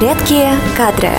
Редкие кадры.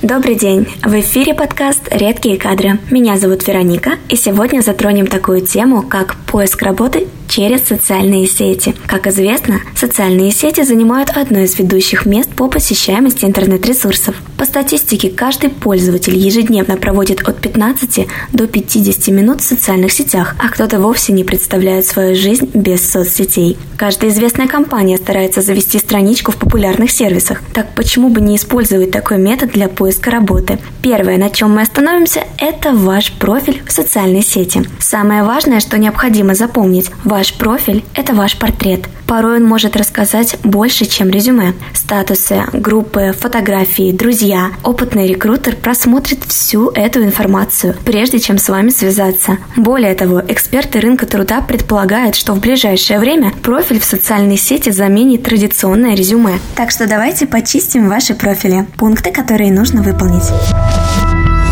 Добрый день! В эфире подкаст «Редкие кадры». Меня зовут Вероника, и сегодня затронем такую тему, как поиск работы через социальные сети. Как известно, социальные сети занимают одно из ведущих мест по посещаемости интернет-ресурсов. По статистике, каждый пользователь ежедневно проводит от 15 до 50 минут в социальных сетях, а кто-то вовсе не представляет свою жизнь без соцсетей. Каждая известная компания старается завести страничку в популярных сервисах. Так почему бы не использовать такой метод для поиска работы? Первое, на чем мы остановимся, это ваш профиль в социальной сети. Самое важное, что необходимо запомнить, ваш профиль – это ваш портрет. Порой он может рассказать больше, чем резюме. Статусы, группы, фотографии, друзья. Опытный рекрутер просмотрит всю эту информацию, прежде чем с вами связаться. Более того, эксперты рынка труда предполагают, что в ближайшее время профиль в социальной сети заменит традиционное резюме. Так что давайте почистим ваши профили. Пункты, которые нужно выполнить.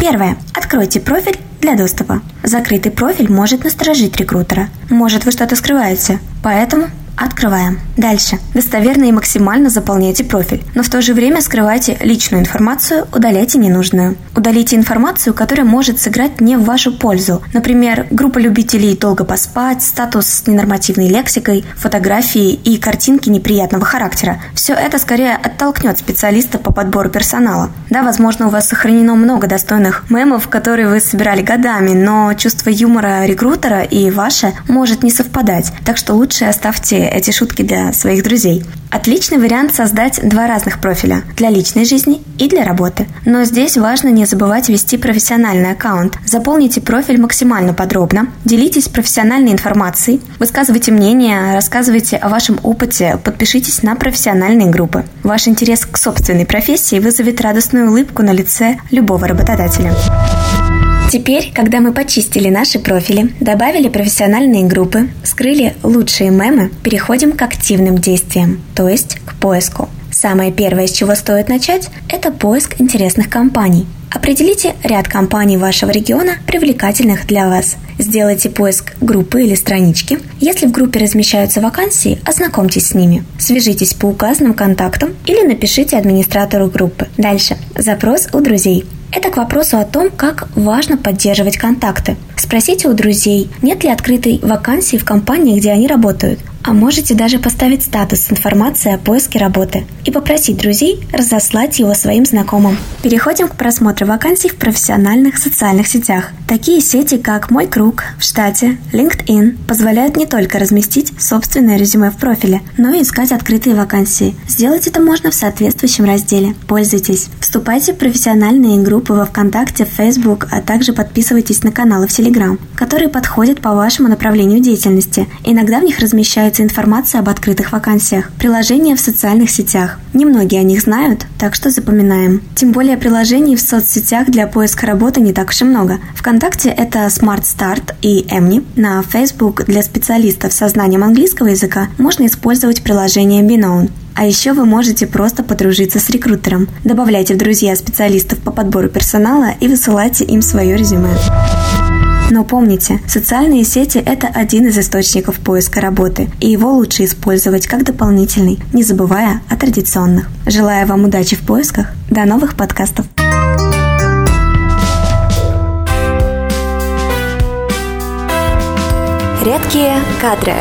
Первое. Откройте профиль для доступа. Закрытый профиль может насторожить рекрутера. Может, вы что-то скрываете. Поэтому Открываем. Дальше. Достоверно и максимально заполняйте профиль, но в то же время скрывайте личную информацию, удаляйте ненужную. Удалите информацию, которая может сыграть не в вашу пользу. Например, группа любителей долго поспать, статус с ненормативной лексикой, фотографии и картинки неприятного характера. Все это скорее оттолкнет специалиста по подбору персонала. Да, возможно, у вас сохранено много достойных мемов, которые вы собирали годами, но чувство юмора рекрутера и ваше может не совпадать. Так что лучше оставьте эти шутки для своих друзей. Отличный вариант создать два разных профиля – для личной жизни и для работы. Но здесь важно не забывать вести профессиональный аккаунт. Заполните профиль максимально подробно, делитесь профессиональной информацией, высказывайте мнение, рассказывайте о вашем опыте, подпишитесь на профессиональные группы. Ваш интерес к собственной профессии вызовет радостную улыбку на лице любого работодателя. Теперь, когда мы почистили наши профили, добавили профессиональные группы, скрыли лучшие мемы, переходим к активным действиям, то есть к поиску. Самое первое, с чего стоит начать, это поиск интересных компаний. Определите ряд компаний вашего региона, привлекательных для вас. Сделайте поиск группы или странички. Если в группе размещаются вакансии, ознакомьтесь с ними. Свяжитесь по указанным контактам или напишите администратору группы. Дальше. Запрос у друзей. Это к вопросу о том, как важно поддерживать контакты. Спросите у друзей, нет ли открытой вакансии в компании, где они работают. А можете даже поставить статус с о поиске работы и попросить друзей разослать его своим знакомым. Переходим к просмотру вакансий в профессиональных социальных сетях. Такие сети, как «Мой круг», в штате, LinkedIn, позволяют не только разместить собственное резюме в профиле, но и искать открытые вакансии. Сделать это можно в соответствующем разделе. Пользуйтесь. Вступайте в профессиональные группы во ВКонтакте, Facebook, а также подписывайтесь на каналы в Telegram, которые подходят по вашему направлению деятельности. Иногда в них размещаются появляется информация об открытых вакансиях. Приложения в социальных сетях. Немногие о них знают, так что запоминаем. Тем более приложений в соцсетях для поиска работы не так уж и много. Вконтакте это Smart Start и Emni. На Facebook для специалистов со знанием английского языка можно использовать приложение Binown. А еще вы можете просто подружиться с рекрутером. Добавляйте в друзья специалистов по подбору персонала и высылайте им свое резюме. Но помните, социальные сети – это один из источников поиска работы, и его лучше использовать как дополнительный, не забывая о традиционных. Желаю вам удачи в поисках. До новых подкастов. Редкие кадры.